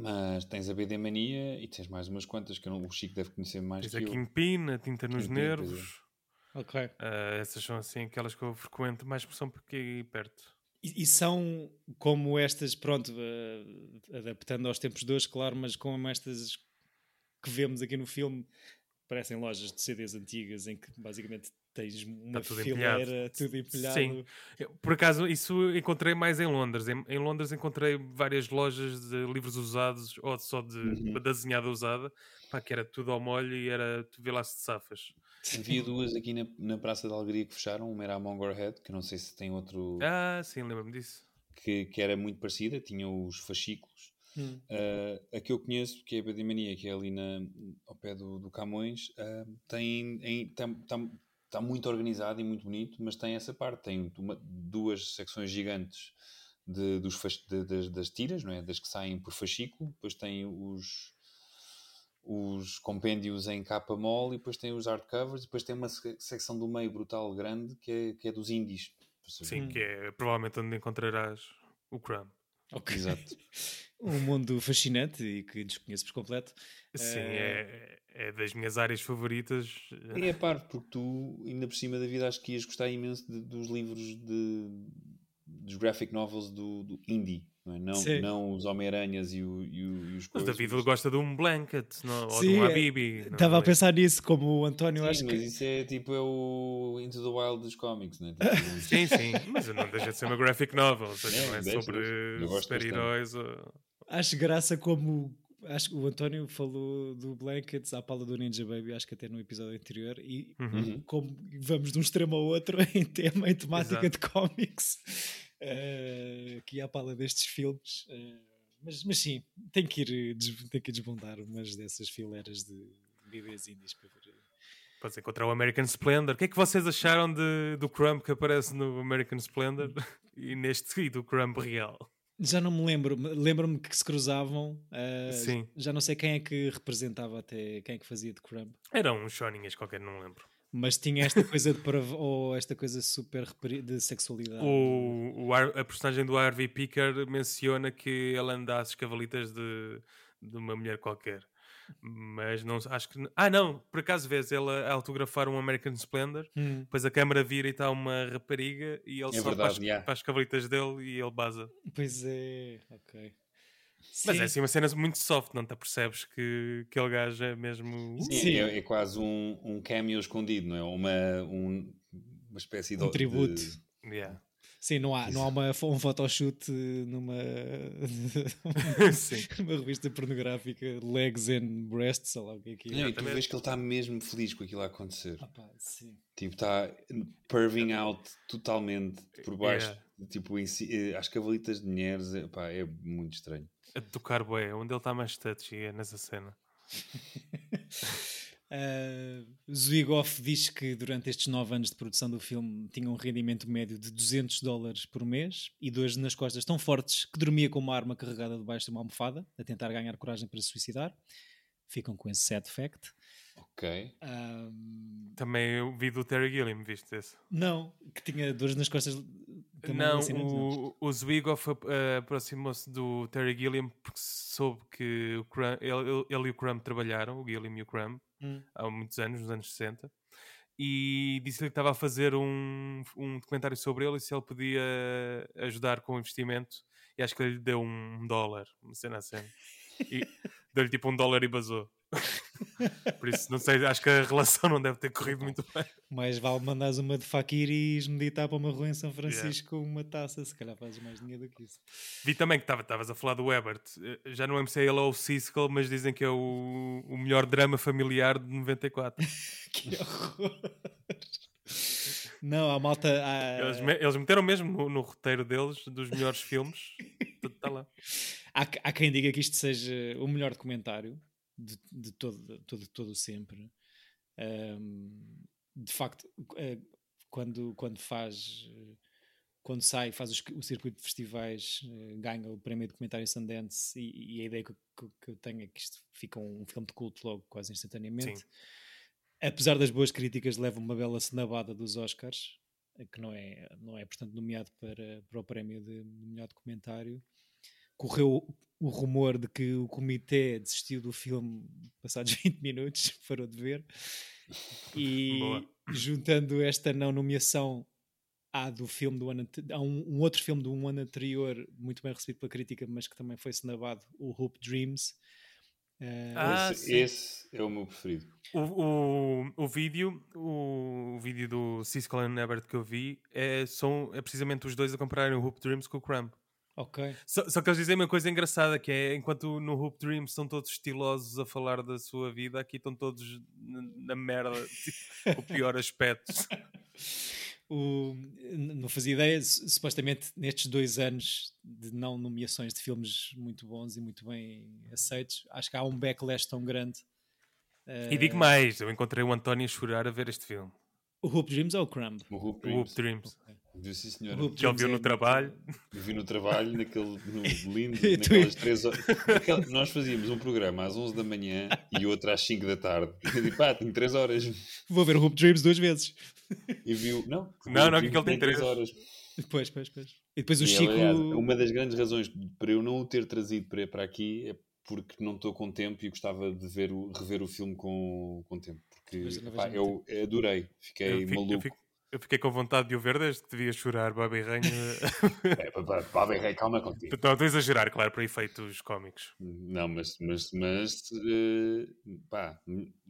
Mas tens a BD Mania e tens mais umas quantas que eu não- o Chico deve conhecer mais Tens que a eu. Kingpin, a tinta nos Kingpin, é. nervos. Ok. Ah, essas são assim aquelas que eu frequento mais porque são porque aqui perto. E, e são como estas, pronto, eh, adaptando aos tempos de hoje, claro, mas como estas que vemos aqui no filme, parecem lojas de CDs antigas em que basicamente tens uma tudo fileira, empilhado. tudo empilhado. Sim. Eu, por acaso, isso encontrei mais em Londres. Em, em Londres encontrei várias lojas de livros usados ou só de Uhum. da desenhada usada, pá, que era tudo ao molho e era tu vê lá se de safas. Havia duas aqui na, na Praça da Alegria que fecharam, uma era a Mongerhead, que não sei se tem outro Ah, sim, lembro-me disso. que, que era muito parecida, tinha os fascículos. Hum. Uh, a que eu conheço, que é a BD Mania, que é ali na, ao pé do, do Camões, uh, tem, está tá muito organizado e muito bonito, mas tem essa parte, tem uma- duas secções gigantes de, dos, de- das, das tiras, não é? das que saem por fascículo, depois tem os, os compêndios em capa mole, e depois tem os hardcovers, e depois tem uma se- secção do meio brutal grande que é, que é dos indies. Sim, que é provavelmente onde encontrarás o Crumb. Ok. Exato. Um mundo fascinante e que desconheço por completo. Sim, Eh, é, é das minhas áreas favoritas. E é parvo, porque tu, ainda por cima da vida, acho que ias gostar imenso de- dos livros de, dos graphic novels do, do indie, não, é? não, Sim. não os Homem-Aranhas e, o, e, o- e os Mas coisas. David gosta de um blanket não? ou de Sim, um é- Habibi. não Estava a é? pensar nisso, como o António, Sim, acho mas que. isso é tipo é o Into the Wild dos cómics, não é? Tipo, Sim, sim, mas não deixa de ser uma graphic novel, ou seja, É, não é deixa, sobre super-heróis. ou- Acho graça como acho que o António falou do Blankets à pala do Ninja Baby, acho que até no episódio anterior, e Uhum. Uhum. como vamos de um extremo ao outro em tema, em temática Exato. de cómics, eh, aqui à pala destes filmes. eh, mas, mas sim, tem que, ir, des- tem que desbundar umas dessas fileiras de bebês indies para ver. Encontrar o American Splendor. O que é que vocês acharam de, do Crumb que aparece no American Splendor e neste e do Crumb real? Já não me lembro, me- lembro-me que se cruzavam. eh, Sim. Já não sei quem é que representava até, quem é que fazia de Crumb. Eram uns choninhas qualquer, não lembro. Mas tinha esta coisa de ou esta coisa super de sexualidade. O, o a personagem do Harvey Picker menciona que ele anda às cavalitas de, de uma mulher qualquer. Mas não acho que. Ah, não, por acaso vês ele a autografar um American Splendor, Hum. depois a câmera vira e está uma rapariga e ele É só verdade, para, as, yeah. para as cavalitas dele e ele baza. Pois é, ok. Mas Sim. é assim uma cena muito soft, não te apercebes que aquele gajo é mesmo. Sim, Sim. É, é quase um, um cameo escondido, não é? Uma, um- uma espécie de. Um tributo. de- Yeah. Sim, não há, não há uma, um photoshoot numa, Sim. numa revista pornográfica Legs and Breasts, sei lá o que é que Não, é. e tu vês que ele está mesmo feliz com aquilo a acontecer. Ah, pá, sim. Tipo, está perving out totalmente por baixo. Yeah. Tipo, em si, eh, às cavalitas de mulheres. É, pá, é muito estranho. A tocar bué, onde ele está mais touchy é nessa cena. Uh, Zwigoff diz que durante estes nove anos de produção do filme tinha um rendimento médio de 200 dólares por mês e dois nas costas tão fortes que dormia com uma arma carregada debaixo de uma almofada a tentar ganhar coragem para se suicidar. Ficam com esse sad fact. Ok. Um, Também eu vi do Terry Gilliam, viste esse? não, que tinha dores nas costas. também Não, assim, não. o, o Zwigoff ap- eh, aproximou-se do Terry Gilliam porque soube que o Crumb, ele, ele- ele e o Crumb trabalharam, o Gilliam e o Crumb, Hum. há muitos anos, nos anos 60, e disse-lhe que estava a fazer um, um documentário sobre ele e se ele podia ajudar com o investimento, e acho que ele lhe deu um dólar, uma cena assim. E deu-lhe tipo um dólar e basou. Por isso, não sei, acho que a relação não deve ter corrido muito bem. Mais vale mandares uma de Fakir e ires meditar para uma rua em São Francisco com uma taça. Se calhar fazes mais dinheiro do que isso. Vi também que estava- estavas a falar do Ebert. Eh, Já não é ele ou o Siskel, mas dizem que é o, o melhor drama familiar de 94. que horror! Não, a malta. há- Eles, me- eles meteram mesmo no, no roteiro deles dos melhores filmes. Está lá. Há, há quem diga que isto seja o melhor documentário de, de todo, todo, todo sempre. Ahm, de facto, eh, quando, quando faz. Quando sai, faz os- o circuito de festivais, eh, ganha o prémio de documentário Sundance e, e a ideia que, que- que eu tenho é que isto fica um filme de culto logo, quase instantaneamente. Sim. Apesar das boas críticas, leva uma bela cenabada dos Oscars, eh, que não é, não é portanto, nomeado para, para o prémio de melhor documentário. Correu o rumor de que o comitê desistiu do filme passados 20 minutos, parou de ver. E Boa. juntando esta não nomeação à do filme do ano há um, um outro filme do um ano anterior, muito bem recebido pela crítica, mas que também foi cenabado, o Hope Dreams. Eh, Ah, esse, esse é o meu preferido. O, o, o vídeo, o, vídeo do Siskel e Ebert que eu vi é, são, é precisamente os dois a compararem o Hoop Dreams com o Crumb. Ok. Só, só que eles dizem uma coisa engraçada que é enquanto no Hoop Dreams estão todos estilosos a falar da sua vida, aqui estão todos na, merda, tipo, o pior aspecto. O, não fazia ideia, su- supostamente nestes dois anos de não nomeações de filmes muito bons e muito bem aceitos, acho que há um backlash tão grande. E digo mais, eu encontrei o António a chorar a ver este filme. O Hope Dreams ou o Crumb? O Hoop O Hoop Dreams. Dreams. Viu, sim, O senhora. Que ele Dreams viu é no trabalho. Eu vi no trabalho, naquele no lindo, E naquelas três horas. Aquela- nós fazíamos um programa às 11 da manhã e outro às 5 da tarde. Eu digo, pá, tenho 3 horas. Vou ver o Hope Dreams duas vezes. E viu, não, Não, não, que ele tem três. horas. Depois, depois, depois. E depois o E, Chico. aliás, uma das grandes razões para eu não o ter trazido para, para aqui é porque não estou com tempo e gostava de ver o, rever o filme com, com tempo. Porque pá, eu adorei, fiquei Eu, fico- eu maluco. fico- eu fiquei com vontade de o ver desde que devia chorar, Babi Ranho. É, bem, rei, calma contigo. Estou estou a exagerar, claro, para efeitos cómicos. Não, mas, mas, mas eh, pá,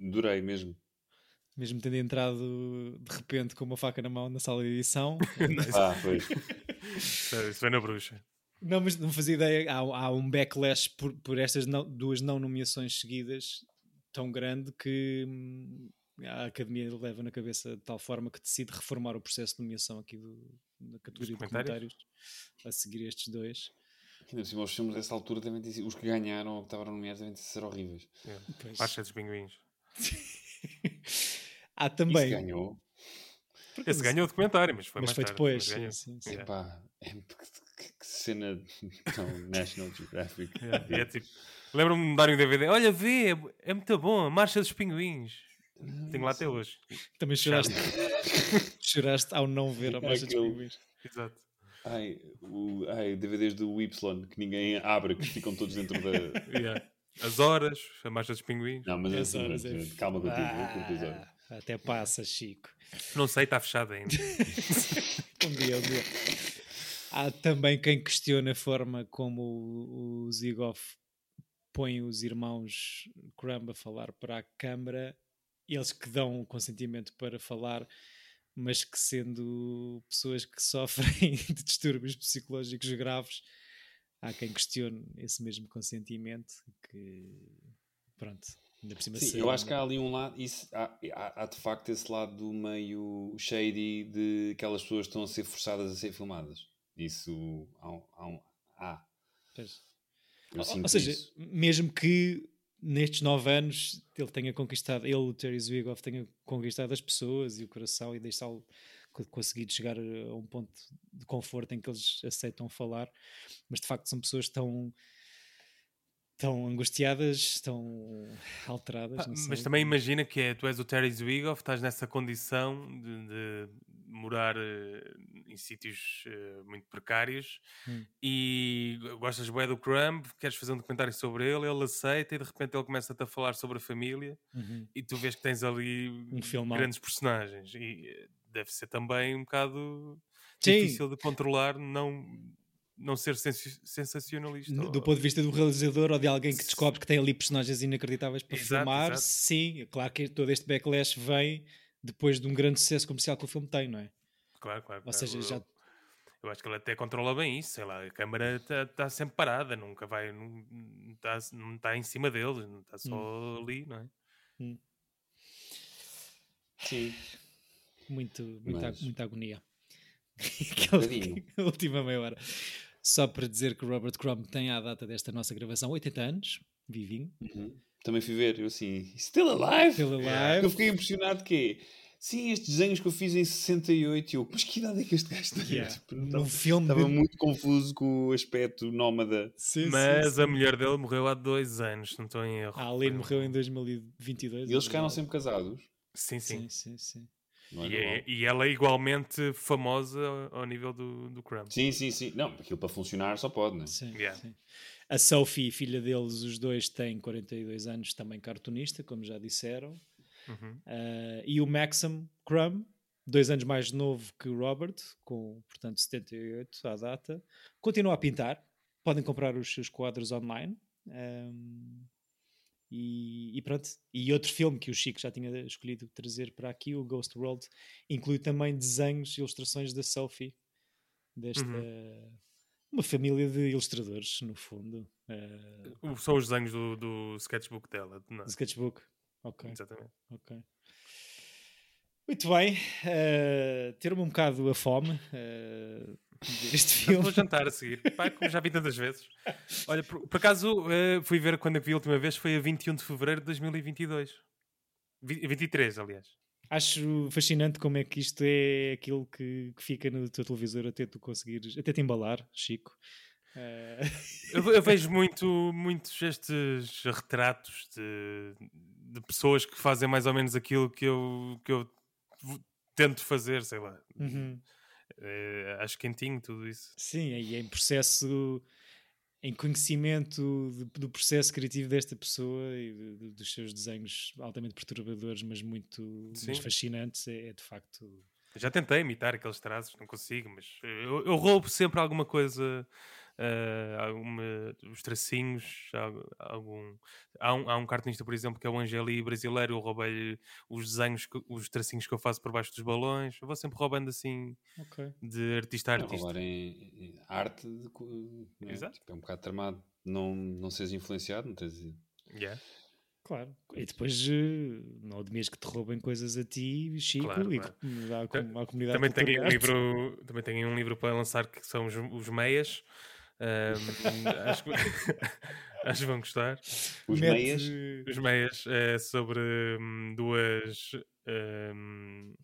adorei mesmo. Mesmo tendo entrado de repente com uma faca na mão na sala de edição. Ah, pois. Isso isso foi na bruxa. não, mas não fazia ideia. Há, há um backlash por, por estas não- duas não nomeações seguidas tão grande que hum, a Academia leva na cabeça de tal forma que decide reformar o processo de nomeação aqui do, da categoria de documentários? comentários a seguir estes dois. Ainda por cima, os filmes dessa altura também os que ganharam ou que estavam nomeados devem ser horríveis. É. Pois. Marcha dos Pinguins. Há Isso também. ganhou. Esse ganhou o documentário, mas foi mas mais foi tarde, depois. sim, sim, sim. Yeah. Epá, é, que, que- cena tão National Geographic. E é tipo, Lembro-me de darem um DVD. Olha, vê, é, é muito bom, a Marcha dos Pinguins. Tenho lá até hoje. Também choraste, choraste ao não ver a marcha dos pinguins. Exato. Ai, o, ai, DVDs do Y que ninguém abre, que ficam todos dentro da. Yeah. As horas, a marcha dos pinguins. Não, mas é As assim, horas é- calma contigo, eu. Ah, Até passa, Chico. Não sei, está fechado ainda. Um dia, um dia. Há também quem questiona a forma como o, o Zigoff põe os irmãos Crumb a falar para a câmara, eles que dão o consentimento para falar, mas que sendo pessoas que sofrem de distúrbios psicológicos graves, há quem questione esse mesmo consentimento, que pronto, ainda por cima Sim, eu acho que há ali um lado, isso, há, há, há de facto esse lado meio shady de aquelas pessoas que estão a ser forçadas a ser filmadas. Isso há. há, há. Ou- Ou seja, isso. mesmo que nestes nove anos ele tenha conquistado, ele, o Terry Zwigoff, tenha conquistado as pessoas e o coração e deixá-lo co- conseguido chegar a um ponto de conforto em que eles aceitam falar, mas de facto são pessoas tão tão angustiadas, tão alteradas. Mas também imagina que é, tu és o Terry Zwigoff, estás nessa condição de, de morar eh, em sítios eh, muito precários Hum. e gostas bué do Crumb, queres fazer um documentário sobre ele, ele aceita e de repente ele começa-te a falar sobre a família Uhum. e tu vês que tens ali Um grandes personagens e eh, deve ser também um bocado Sim. difícil de controlar, não, não ser sensi- sensacionalista. Do ou- do ponto de vista do realizador ou de alguém que descobre que tem ali personagens inacreditáveis para Exato, filmar, exato. sim, é claro que todo este backlash vem depois de um grande sucesso comercial que o filme tem, não é? Claro, claro. Ou claro. seja, Eu- já- Eu acho que ele até controla bem isso, sei lá, a câmara está sempre parada, nunca vai, não está não tá em cima deles, não está só Hum. ali, não é? Sim. Muito, muita, Mas- muita agonia. Um bocadinho. a última meia hora. Só para dizer que o Robert Crumb tem à data desta nossa gravação 80 anos, vivinho, Uhum. Também fui ver, eu assim, still alive? pela Eu live. fiquei impressionado que Sim, estes desenhos que eu fiz em 68, e eu, mas que idade é que este gajo tem? Yeah. Tipo, estava- filme Estava de... muito confuso com o aspecto nómada. Sim, sim, Mas sim. a mulher dele morreu há dois anos, se não estou em erro. A Aline Foi- morreu em 2022. E eles ficaram sempre casados. Sim, sim. Sim, sim, sim. Não é E, é- e ela é igualmente famosa ao, ao nível do, do Crumb. Sim, sim, sim. Não, aquilo para funcionar só pode, né? Sim, Yeah. sim. A Sophie, filha deles, os dois têm 42 anos, também cartunista, como já disseram. Uhum. Uh, e o Maxim Crumb, dois anos mais novo que o Robert, com, portanto, 78 à data, continua a pintar. Podem comprar os seus quadros online. Um, e, e pronto. E outro filme que o Chico já tinha escolhido trazer para aqui, o Ghost World, inclui também desenhos e ilustrações da Sophie, desta. Uma família de ilustradores, no fundo. Uh, São os desenhos do, do sketchbook dela. Não, sketchbook. Ok. exatamente. Ok. Muito bem. eh, Ter-me um bocado a fome eh, este Vou filme. jantar a seguir. Pá, como já vi tantas vezes. Olha, por, por acaso eh, fui ver quando vi a última vez, foi a 21 de fevereiro de 2022. Vi- 23, aliás. Acho fascinante como é que isto é aquilo que, que fica no teu televisor até tu conseguires, até te embalar, Chico. Eh, Eu, eu vejo muito, muitos estes retratos de, de pessoas que fazem mais ou menos aquilo que eu, que eu tento fazer, sei lá. uhum. Eh, acho quentinho tudo isso. Sim, e em processo, em conhecimento de- do processo criativo desta pessoa e de- de- dos seus desenhos altamente perturbadores, mas muito mas fascinantes, é, é de facto. Já tentei imitar aqueles traços, não consigo, mas eu, eu roubo sempre alguma coisa, eh, alguma, os tracinhos, al- algum... Há um, há um cartunista, por exemplo, que é o Angeli brasileiro, eu roubei-lhe os desenhos, que- os tracinhos que eu faço por baixo dos balões, eu vou sempre roubando assim, Ok. de artista a artista. roubar em, em arte de né? Exato. Tipo, é um bocado tramado. Não, não seres influenciado, não tens. Yeah. Claro. E depois eh, não admires que te roubem coisas a ti, Chico, Claro, e claro. à, à comunidade Também tenho, um livro, também tenho um livro para lançar que são os, os meias. Acho, que, acho que vão gostar. Os Mete- meias. Os meias é sobre hum, duas. hum,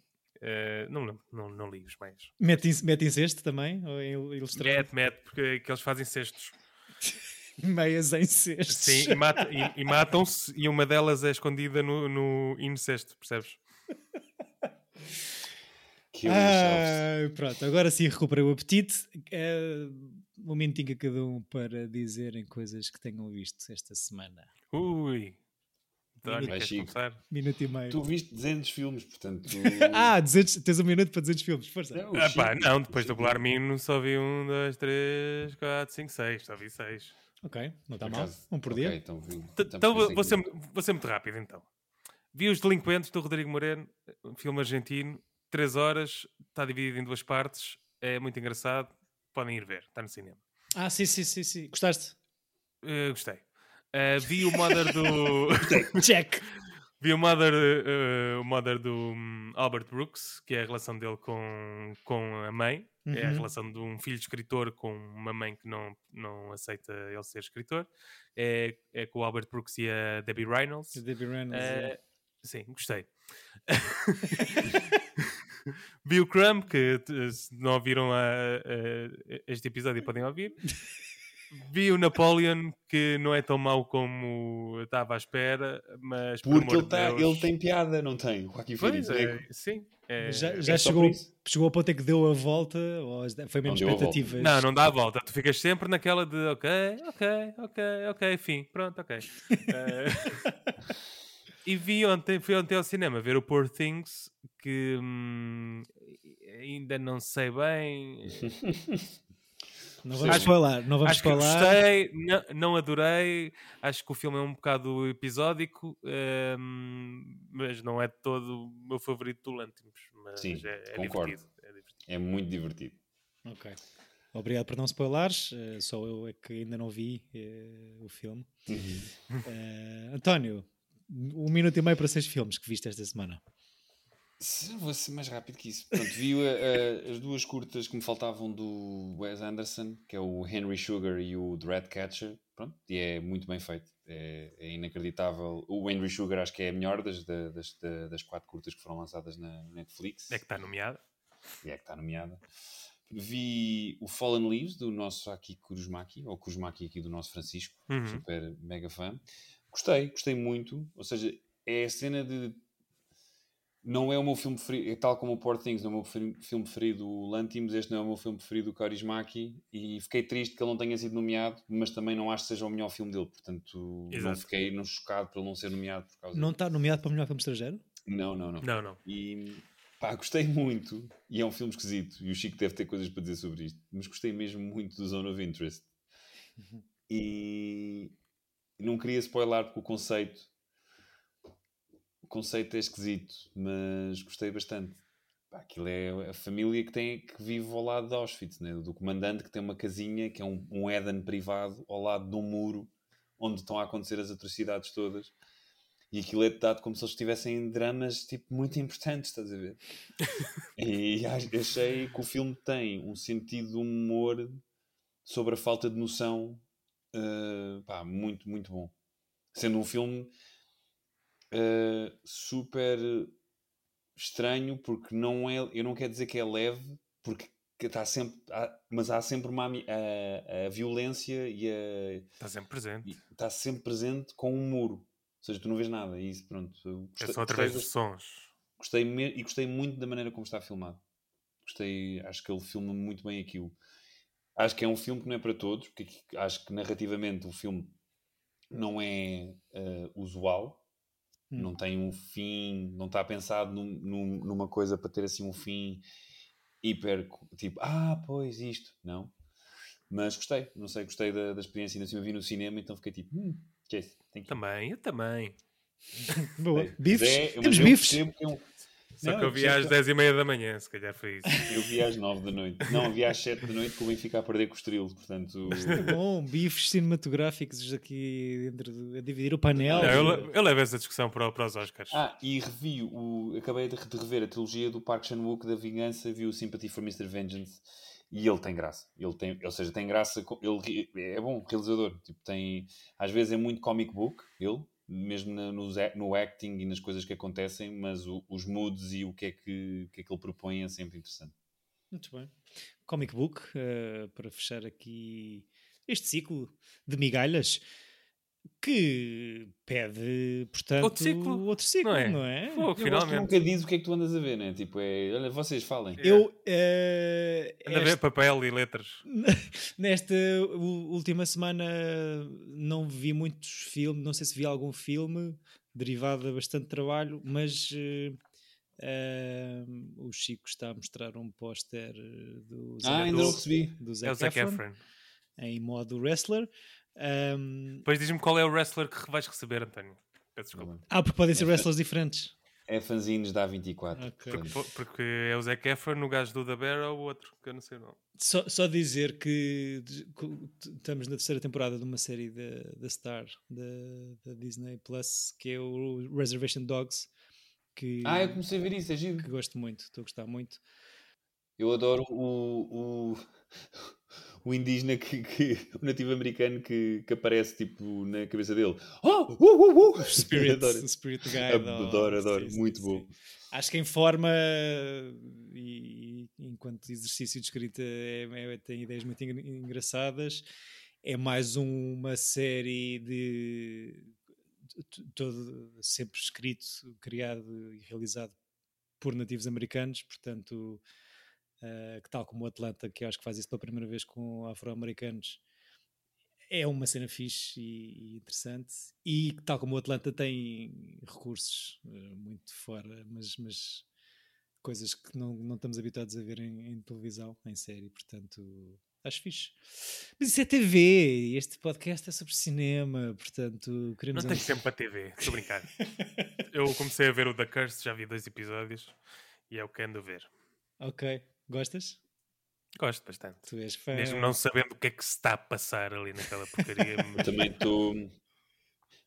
eh, não, lembro, não, não li os meias. Mete, mete incesto também? Ou em ilustrado? Mete, mete, porque é que eles fazem cestos. Meias em cestos. Sim, e, mata- e- e matam-se e uma delas é escondida no, no incesto, percebes? Ah, pronto, agora sim recuperei o apetite. É, um minutinho a cada um para dizerem coisas que tenham visto esta semana. Ui. Vai, queres Chico. começar? Minuto e meio. Tu viste 200 filmes, portanto. tu- Ah, 200, tens um minuto para 200 filmes. Força. Não, Ah, pá, não, depois do Belarmino só vi um, dois, três, quatro, cinco, seis. Só vi seis. Ok, não está mal. Um por dia. então, então Então vou, ser, vou ser muito rápido então. Vi Os Delinquentes do Rodrigo Moreno, um filme argentino, três horas, está dividido em duas partes, é muito engraçado, podem ir ver, está no cinema. Ah, sim, sim, sim, sim. Gostaste? Eh, gostei. Eh, vi o Mother do. Check! vi o Mother, eh, o Mother do hum, Albert Brooks, que é a relação dele com, com a mãe. É a Uhum. relação de um filho escritor com uma mãe que não, não aceita ele ser escritor. É, é com o Albert Brooks e a Debbie Reynolds. Debbie Reynolds. É. sim, gostei. Vi o Crumb, que t- se não ouviram a- a- este episódio podem ouvir. Vi o Napoleon, que não é tão mau como estava à espera, mas por Porque amor ele, tá, Deus- ele tem piada, não tem? O Joaquim Pois Phoenix. é, é- sim. é- Já, é já só chegou, por chegou ao ponto em que deu a volta ou foi mesmo Não expectativas? Não, não dá a volta. Tu ficas sempre naquela de ok, ok, ok, ok, fim, pronto, ok. Eh, e vi ontem, fui ontem ao cinema ver o Poor Things, que hum, ainda não sei bem. Não vamos Acho- falar, não vamos acho que falar. gostei, não, não adorei. Acho que o filme é um bocado episódico, hum, mas não é de todo o meu favorito do Lantimos. Mas Sim, é, é concordo. divertido. É divertido. É muito divertido. Ok. Obrigado por não spoilares. eh, só eu é que ainda não vi eh, o filme. Eh, António, um minuto e meio para seis filmes que viste esta semana. Se- Vou ser mais rápido que isso. Pronto, vi uh, uh, as duas curtas que me faltavam do Wes Anderson, que é o Henry Sugar e o The Ratcatcher. Pronto, e é muito bem feito. É, é inacreditável. O Henry Sugar acho que é a melhor das, da- das, da- das quatro curtas que foram lançadas na Netflix. É que está nomeado. E é que está nomeada. Vi o Fallen Leaves do nosso Aki Kurumaki, ou Kurumaki aqui do nosso Francisco, Uhum. super mega fã. Gostei, gostei muito. Ou seja, é a cena de. Não é o meu filme preferido, é tal como o Poor Things, não é o meu filme preferido o Lantimos, este não é o meu filme preferido o Kaurismäki e fiquei triste que ele não tenha sido nomeado, mas também não acho que seja o melhor filme dele, portanto não Exato. fiquei não chocado por ele não ser nomeado por causa Não está nomeado para o melhor filme estrangeiro? Não, não, não. Não, não. E pá, gostei muito. E é um filme esquisito. E o Chico deve ter coisas para dizer sobre isto. Mas gostei mesmo muito do Zone of Interest. E não queria spoiler porque o conceito. O conceito é esquisito, mas gostei bastante. Pá, aquilo é a família que, tem, que vive ao lado de Auschwitz, né? do comandante que tem uma casinha que é um, um Éden privado ao lado de um muro onde estão a acontecer as atrocidades todas. E aquilo é dado como se eles estivessem em dramas tipo, muito importantes, estás a ver? e ach- achei que o filme tem um sentido de humor sobre a falta de noção eh, pá, muito, muito bom. Sendo um filme eh, super estranho, porque não é, eu não quero dizer que é leve, porque que está sempre, há- mas há sempre uma, a, a violência e a, Está sempre presente. está sempre presente com um muro. Ou seja, tu não vês nada. E isso, pronto. É gostei- só através gostei dos sons. Gostei me- e gostei muito da maneira como está filmado. Gostei, acho que ele filma muito bem aquilo. Acho que é um filme que não é para todos, porque acho que narrativamente o filme não é eh, usual, Hum. não tem um fim, não está pensado num- num- numa coisa para ter assim um fim hiper tipo, ah, pois isto, não. Mas gostei, não sei, gostei da, da experiência. Ainda assim eu vi no cinema, então fiquei tipo, hum, que é isso? Também, eu também. Boa. Bifes? é- Temos bifes? Que Só Não, que eu vi às que- 10 e meia da manhã, se calhar foi isso. Eu vi às 9 da noite. Não, vi às 7 da noite com o Benfica a perder com o Estrelo. Portanto, É Bom, bifes cinematográficos aqui dentro a dividir o painel. Não, eu, eu levo essa discussão para, para os Oscars. Ah, e revi o. Acabei de rever a trilogia do Park Chan-wook da Vingança, vi o Sympathy for Mr. Vengeance e ele tem graça. Ele tem, ou seja, tem graça. Ele é bom, realizador. Tipo, tem, às vezes é muito comic book, ele, mesmo na- nos a- no acting e nas coisas que acontecem, mas o- os moods e o que é que, que é que ele propõe é sempre interessante. Muito bem. Comic book, eh, para fechar aqui este ciclo de migalhas que pede, portanto, Outro ciclo, outro ciclo, não é? não é? Fogo, Eu finalmente. nunca diz o que é que tu andas a ver, né? Tipo, é, olha, vocês falem. Eu, eh, Anda a ver papel e letras. nesta última semana não vi muitos filmes, não sei se vi algum filme derivado de bastante trabalho, mas eh, eh, o Chico está a mostrar um póster do Ah, ainda não recebi. do É o Zac Zac Efron, Efron. em modo wrestler. Ahm, Depois diz-me qual é o wrestler que vais receber, António. Peço desculpa. ah, porque podem ser wrestlers diferentes. É fanzines da A24. Ok. Porque, porque é o Zac Efron, o gajo do The Bear ou o outro, que eu não sei o nome. Só, só dizer que que estamos na terceira temporada de uma série da da Star, da, da Disney Plus, que é o Reservation Dogs, que, Ah, eu comecei a ver isso, é giro. que gosto muito, estou a gostar muito. Eu adoro o, o, o indígena que, que- o nativo americano que, que aparece tipo na cabeça dele. Oh, uh, uh, uh. Spirit, adoro. Spirit Guy. Adoro, adoro, muito bom. Acho que em forma e, e enquanto exercício de escrita é- é- tem ideias muito engra- engraçadas. É mais uma série de todo sempre escrito, criado e realizado por nativos americanos, portanto, eh, que tal como o Atlanta, que eu acho que faz isso pela primeira vez com afro-americanos, é uma cena fixe e, e interessante. E tal como o Atlanta tem recursos eh, muito fora, mas, mas coisas que não, não estamos habituados a ver em, em televisão, em série, portanto. Acho fixe. Mas isso é TV, este podcast é sobre cinema, portanto, queremos. Não tenho tempo para TV, estou a brincar. eu comecei a ver o The Curse, já vi dois episódios e é o que ando a ver. Ok, gostas? Gosto bastante. Tu és fã. Mesmo não sabendo o que é que se está a passar ali naquela porcaria. mas- Também estou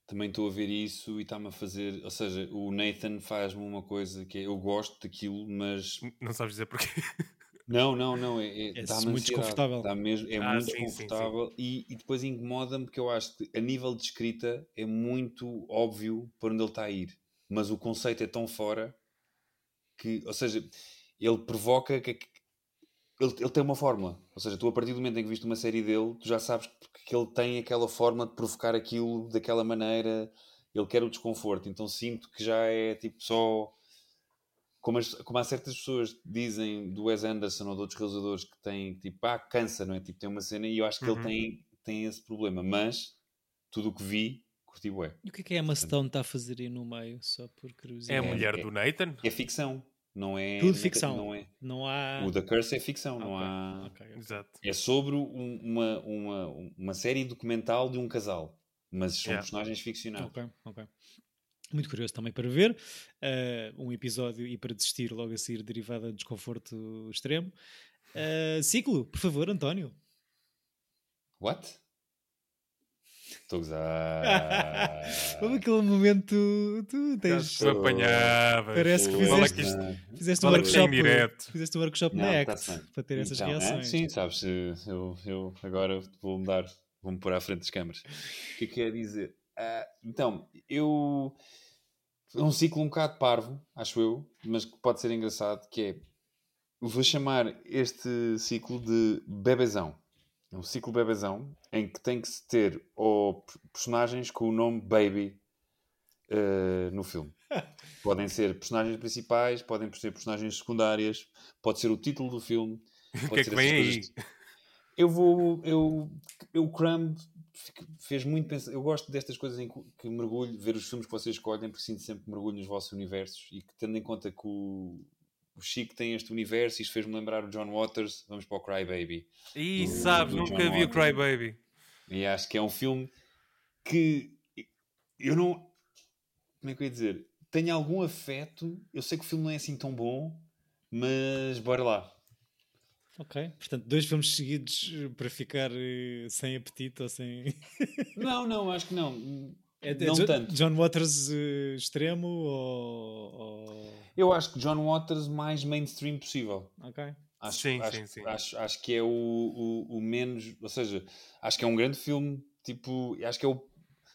também estou a ver isso e está-me a fazer. Ou seja, o Nathan faz-me uma coisa que é eu gosto daquilo, mas não sabes dizer porquê. Não, não, não. É, é, É muito ansiedade, desconfortável. dá mesmo, é Ah, muito sim, sim, sim. desconfortável E, e depois incomoda-me porque eu acho que a nível de escrita é muito óbvio para onde ele está a ir. Mas o conceito é tão fora que, ou seja, ele provoca que. Ele, ele tem uma fórmula. Ou seja, tu a partir do momento em que viste uma série dele, tu já sabes que, que ele tem aquela forma de provocar aquilo daquela maneira. Ele quer o desconforto. Então sinto que já é tipo só como, as- como há certas pessoas dizem do Wes Anderson ou de outros realizadores que têm tipo, ah, cansa, não é? Tipo, tem uma cena e eu acho que Uhum. ele tem, tem esse problema, mas tudo o que vi, curti bué. E o que é que a Emma Stone está a fazer aí no meio, só por É a curiosidade? mulher é- do Nathan? É ficção, não é. Tudo não é- ficção. Não é. Não há. O The Curse é ficção, não Ok, há. ok, ok. Exato. É sobre um- uma, uma, uma série documental de um casal, mas são Yeah. personagens. Ok, ok. Muito curioso também para ver. eh, um episódio e para desistir logo a seguir derivada de desconforto extremo. Eh, ciclo, por favor, António. What? Estou a gozar. Houve aquele momento. Tu tens. Tu apanhavas. Parece que é fizeste- que isto- Fizeste um é workshop. direto? Fizeste um workshop Não, na Act bem. para ter essas Então, é, reações. sim, sabes, eu, eu agora vou mudar, vou-me pôr à frente das câmaras. O que é que quer dizer? Ah, então, eu. É um ciclo um bocado parvo, acho eu, mas que pode ser engraçado, que é. Vou chamar este ciclo de bebezão. É um ciclo bebezão em que tem que se ter ou personagens com o nome Baby eh, no filme. Podem ser personagens principais, podem ser personagens secundárias, pode ser o título do filme. O que é que vem aí? coisas. Eu vou. Eu, eu Crumb fez muito pensar. Eu gosto destas coisas em que- que mergulho, ver os filmes que vocês escolhem, porque sinto sempre que mergulho nos vossos universos e que, tendo em conta que o, o Chico tem este universo, isto fez-me lembrar o John Waters. Vamos para o Cry Baby. Ih, do- sabes, do nunca John vi o Waters. Cry Baby. E acho que é um filme que eu não. Como é que eu ia dizer? Tenho algum afeto. Eu sei que o filme não é assim tão bom, mas bora lá. Ok. Portanto, dois filmes seguidos eh, para ficar eh, sem apetite ou sem. Não, não, acho que não. É, é não Jo- tanto. John Waters eh, extremo ou. ou- Eu acho que John Waters mais mainstream possível. Ok. Acho, Sim, acho, sim, sim. Acho, acho que é o, o, o menos. Ou seja, acho que é um grande filme. Tipo, acho que é o.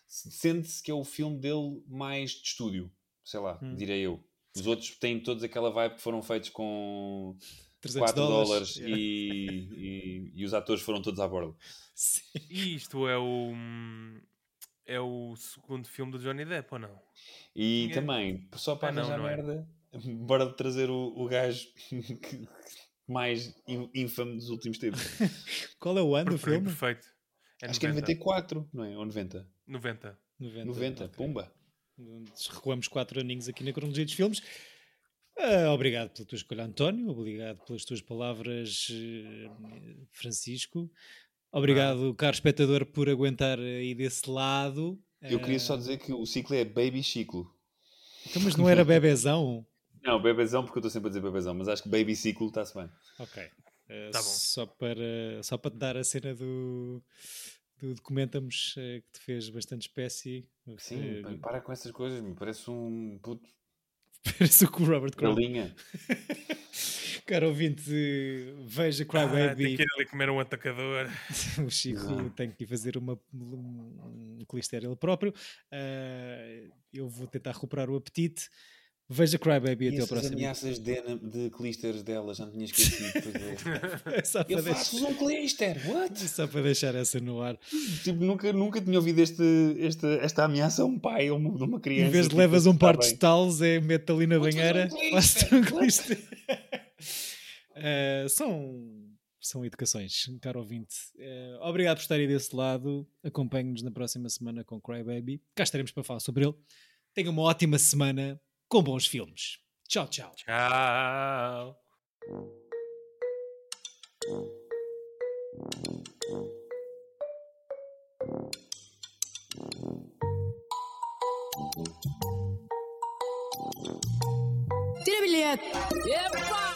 Sente-se que é o filme dele mais de estúdio. Sei lá, Hum. direi eu. Os outros têm todos aquela vibe que foram feitos com 300 4 dólares. dólares Yeah. e, e, e os atores foram todos à borda. Sim. E isto é o. É o segundo filme do Johnny Depp, ou não? E também, só para Ah, não, é. merda, bora trazer o, o gajo que- mais in- ínfame dos últimos tempos. Qual é o ano do filme? Perfeito. É Acho que é 90. 94, não é? Ou 90? 90. 90. 90, ok. pumba. Recuamos quatro aninhos aqui na cronologia dos filmes. Ah, obrigado pela tua escolha, António. Obrigado pelas tuas palavras, eh, Francisco. Obrigado, caro espectador, por aguentar aí desse lado. Eu queria só Ah, dizer que o ciclo é Baby Ciclo. Então, mas não era bebezão? Não, bebezão, porque eu estou sempre a dizer bebezão, mas acho que Baby Ciclo está-se bem. Ok. Eh, Tá bom. Só para, só para te dar a cena do, do Documentamos, eh, que te fez bastante espécie. Sim, Eh, pá, para com essas coisas, me parece um puto Parece o que o Robert Crowe. Caro ouvinte, veja Cry Ah, tem que ir ali comer um atacador. o Chico Não. tem que ir fazer uma, um, um clister ele próprio. Ah, eu vou tentar recuperar o apetite. Veja Cry Baby E até ao essas próximo. ameaças de, de clisters dela, já não tinha esquecido. é. Só, para Eu faço deixar, um clister, what? só para deixar essa no ar. Tipo, nunca, nunca tinha ouvido este, este, esta ameaça a um pai ou uma- de uma criança. em vez de tipo, levas um está par de estalos, é mete ali na banheira, um clister. faço um clister. Ah, são, são educações, caro ouvinte. Ah, obrigado por estarem desse lado. Acompanhe-nos na próxima semana com Cry Baby. Cá estaremos para falar sobre ele. Tenha uma ótima semana com bons filmes. Tchau, tchau. Tchau. Tira bilhete! Epa!